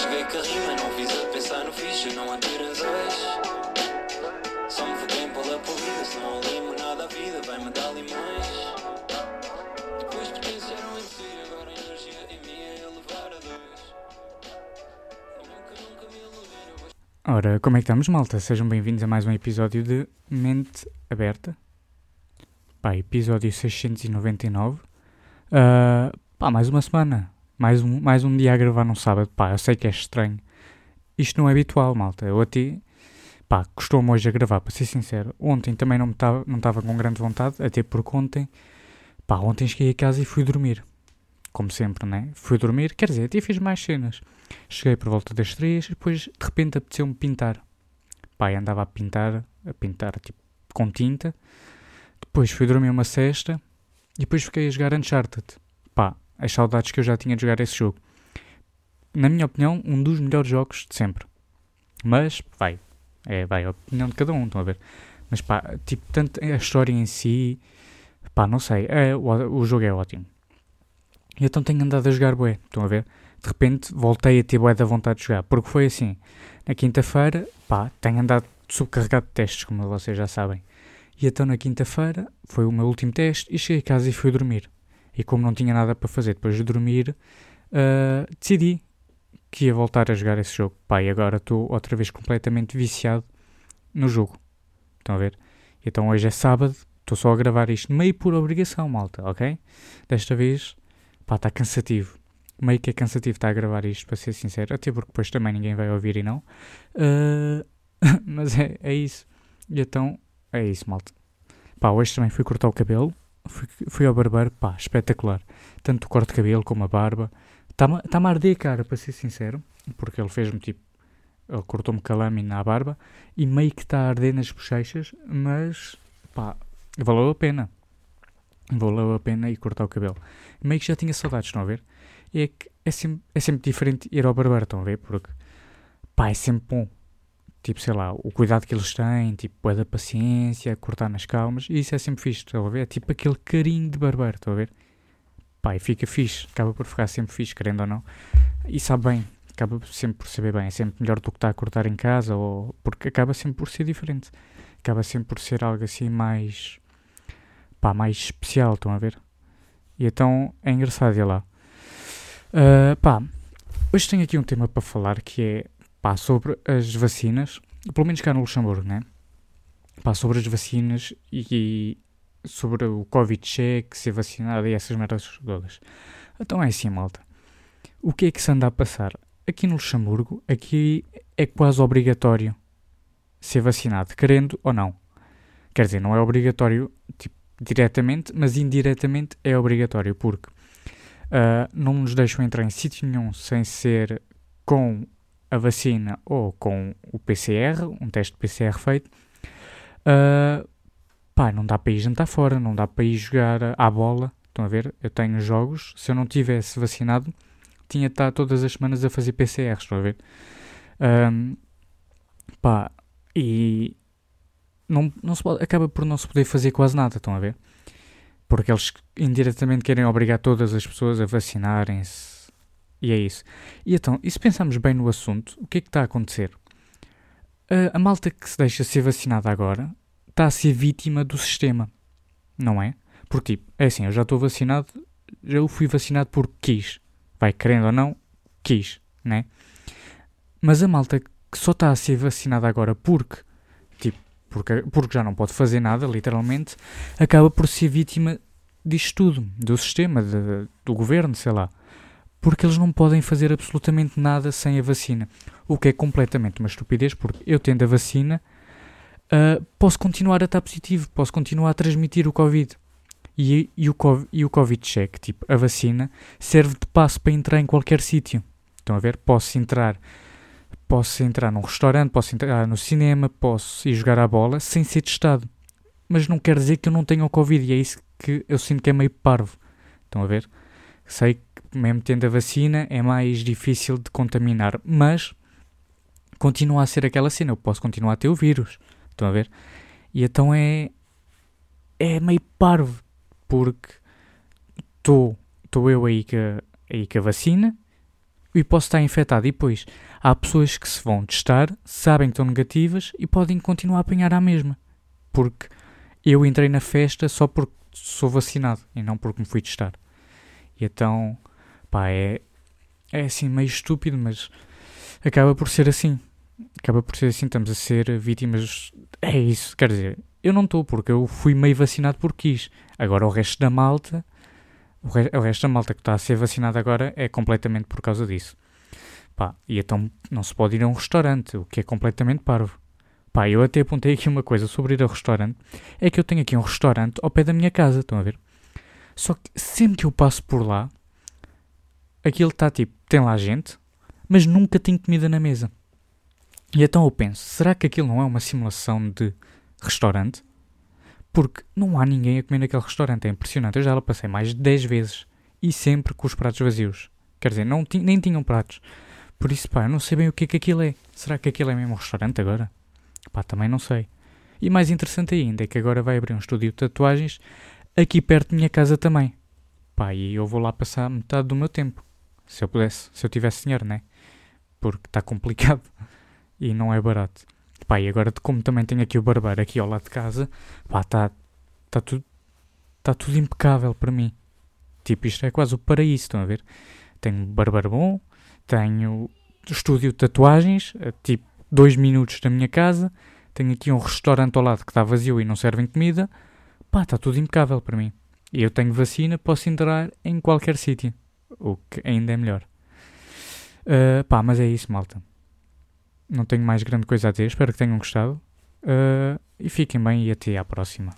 cheguei a rima, não fiz a pensar no fixe, não. Só me se não limo nada vida, vai-me dar limões. Depois potenciaram em si, agora a energia em mim é elevar a dois. Nunca, nunca me iludi, eu vou Ora, como é que estamos, malta? Sejam bem-vindos a mais um episódio de Mente Aberta. Pá, episódio 699. Ah, pá, mais uma semana. Mais um, mais um dia a gravar num sábado. Pá, eu sei que é estranho. Isto não é habitual, malta. Eu até, pá, costumo hoje a gravar, para ser sincero. Ontem também não estava não tava com grande vontade, até porque ontem, pá, ontem cheguei a casa e fui dormir. Como sempre, né? Fui dormir, quer dizer, até fiz mais cenas. Cheguei por volta das três depois de repente apeteceu-me pintar. Pai, andava a pintar, a pintar tipo com tinta. Depois fui dormir uma cesta e depois fiquei a jogar Uncharted. As saudades que eu já tinha de jogar esse jogo. Na minha opinião, um dos melhores jogos de sempre. Mas, vai, é, vai, a opinião de cada um, estão a ver? Mas pá, tipo, tanto a história em si, pá, não sei, é, o, o jogo é ótimo. E então tenho andado a jogar bué, estão a ver? de repente voltei a ter bué da vontade de jogar. Porque foi assim, na quinta-feira, pá, tenho andado subcarregado de testes, como vocês já sabem. E então na quinta-feira foi o meu último teste e cheguei a casa e fui dormir. E como não tinha nada para fazer depois de dormir, ah, decidi que ia voltar a jogar esse jogo. E agora estou outra vez completamente viciado no jogo. Estão a ver? Então hoje é sábado, estou só a gravar isto meio por obrigação, malta, ok? Desta vez, pá, está cansativo meio que é cansativo estar a gravar isto, para ser sincero, até porque depois também ninguém vai ouvir e não. Uh, mas é, é isso. E então, é isso, malta. Pá, hoje também fui cortar o cabelo, fui, fui ao barbeiro, pá, espetacular. Tanto o corte de cabelo como a barba. Está-me tá a arder, cara, para ser sincero, porque ele fez-me tipo. Ele cortou-me com a lâmina à barba e meio que está a arder nas bochechas, mas pá, valeu a pena. Valeu a pena ir cortar o cabelo. Meio que já tinha saudades, estão a ver? é que é sempre, é sempre diferente ir ao barbeiro, estão a ver? Porque, pá, é sempre bom. Tipo, sei lá, o cuidado que eles têm, tipo, é da paciência, cortar nas calmas, e isso é sempre fixe, estão a ver? É tipo aquele carinho de barbeiro, estão a ver? Pá, e fica fixe, acaba por ficar sempre fixe, querendo ou não. E sabe bem, acaba sempre por saber bem, é sempre melhor do que estar a cortar em casa, ou porque acaba sempre por ser diferente. Acaba sempre por ser algo assim mais, pá, mais especial, estão a ver? E então é engraçado ir lá. Uh, pá, hoje tenho aqui um tema para falar que é pá, sobre as vacinas, pelo menos cá no Luxemburgo, né? Pá, sobre as vacinas e, e sobre o Covid-check, ser vacinado e essas merdas todas. Então é assim, malta. O que é que se anda a passar? Aqui no Luxemburgo, aqui é quase obrigatório ser vacinado, querendo ou não. Quer dizer, não é obrigatório tipo, diretamente, mas indiretamente é obrigatório, porque Uh, não nos deixam entrar em sítio nenhum sem ser com a vacina ou com o PCR, um teste de PCR feito. Uh, pá, não dá para ir jantar fora, não dá para ir jogar à bola. Estão a ver? Eu tenho jogos, se eu não tivesse vacinado, tinha de estar todas as semanas a fazer PCR, estão a ver? Um, pá, e não, não se pode, acaba por não se poder fazer quase nada, estão a ver? porque eles indiretamente querem obrigar todas as pessoas a vacinarem-se. E é isso. E então, e se pensarmos bem no assunto, o que é que está a acontecer? A, a malta que se deixa ser vacinada agora está a ser vítima do sistema, não é? Porque, tipo, é assim, eu já estou vacinado, eu fui vacinado porque quis. Vai, querendo ou não, quis, né? Mas a malta que só está a ser vacinada agora porque porque, porque já não pode fazer nada, literalmente, acaba por ser vítima disto tudo, do sistema, de, do governo, sei lá. Porque eles não podem fazer absolutamente nada sem a vacina. O que é completamente uma estupidez, porque eu tendo a vacina, uh, posso continuar a estar positivo, posso continuar a transmitir o Covid. E, e, o, e o Covid check, tipo, a vacina, serve de passo para entrar em qualquer sítio. Estão a ver? Posso entrar Posso entrar num restaurante, posso entrar no cinema, posso ir jogar a bola sem ser testado. Mas não quer dizer que eu não tenha o Covid e é isso que eu sinto que é meio parvo. Estão a ver? Sei mesmo tendo a vacina é mais difícil de contaminar, mas continua a ser aquela cena. Eu posso continuar a ter o vírus. Estão a ver? E então é. É meio parvo, porque estou eu aí com, aí com a vacina e posso estar infectado. E depois, há pessoas que se vão testar, sabem que estão negativas e podem continuar a apanhar a mesma. Porque eu entrei na festa só porque sou vacinado e não porque me fui testar. E então, pá, é, é assim meio estúpido, mas acaba por ser assim. Acaba por ser assim, estamos a ser vítimas. É isso, quer dizer, eu não estou, porque eu fui meio vacinado porque quis. Agora o resto da malta, o, re o resto da malta que está a ser vacinada agora é completamente por causa disso. Pá, e então não se pode ir a um restaurante, o que é completamente parvo. Pá, eu até apontei aqui uma coisa sobre ir ao restaurante. É que eu tenho aqui um restaurante ao pé da minha casa, estão a ver? Só que sempre que eu passo por lá, aquilo está tipo, tem lá gente, mas nunca tem comida na mesa. E então eu penso, será que aquilo não é uma simulação de restaurante? Porque não há ninguém a comer naquele restaurante, é impressionante. Eu já lá passei mais de 10 vezes e sempre com os pratos vazios. Quer dizer, não nem tinham pratos. Por isso, pá, eu não sei bem o que é que aquilo é. Será que aquilo é mesmo um restaurante agora? Pá, também não sei. E mais interessante ainda é que agora vai abrir um estúdio de tatuagens aqui perto da minha casa também. Pá, e eu vou lá passar metade do meu tempo. Se eu pudesse, se eu tivesse dinheiro, né? Porque está complicado e não é barato. Pá, e agora como também tenho aqui o barbeiro aqui ao lado de casa, pá, está tá tudo, tá tudo impecável para mim. Tipo, isto é quase o paraíso, estão a ver? Tenho barbeiro bom, tenho estúdio de tatuagens, tipo, dois minutos da minha casa, tenho aqui um restaurante ao lado que está vazio e não servem comida, pá, está tudo impecável para mim. E eu tenho vacina, posso entrar em qualquer sítio, o que ainda é melhor. Uh, pá, mas é isso, malta. Não tenho mais grande coisa a dizer, espero que tenham gostado. Uh, e fiquem bem e até à próxima.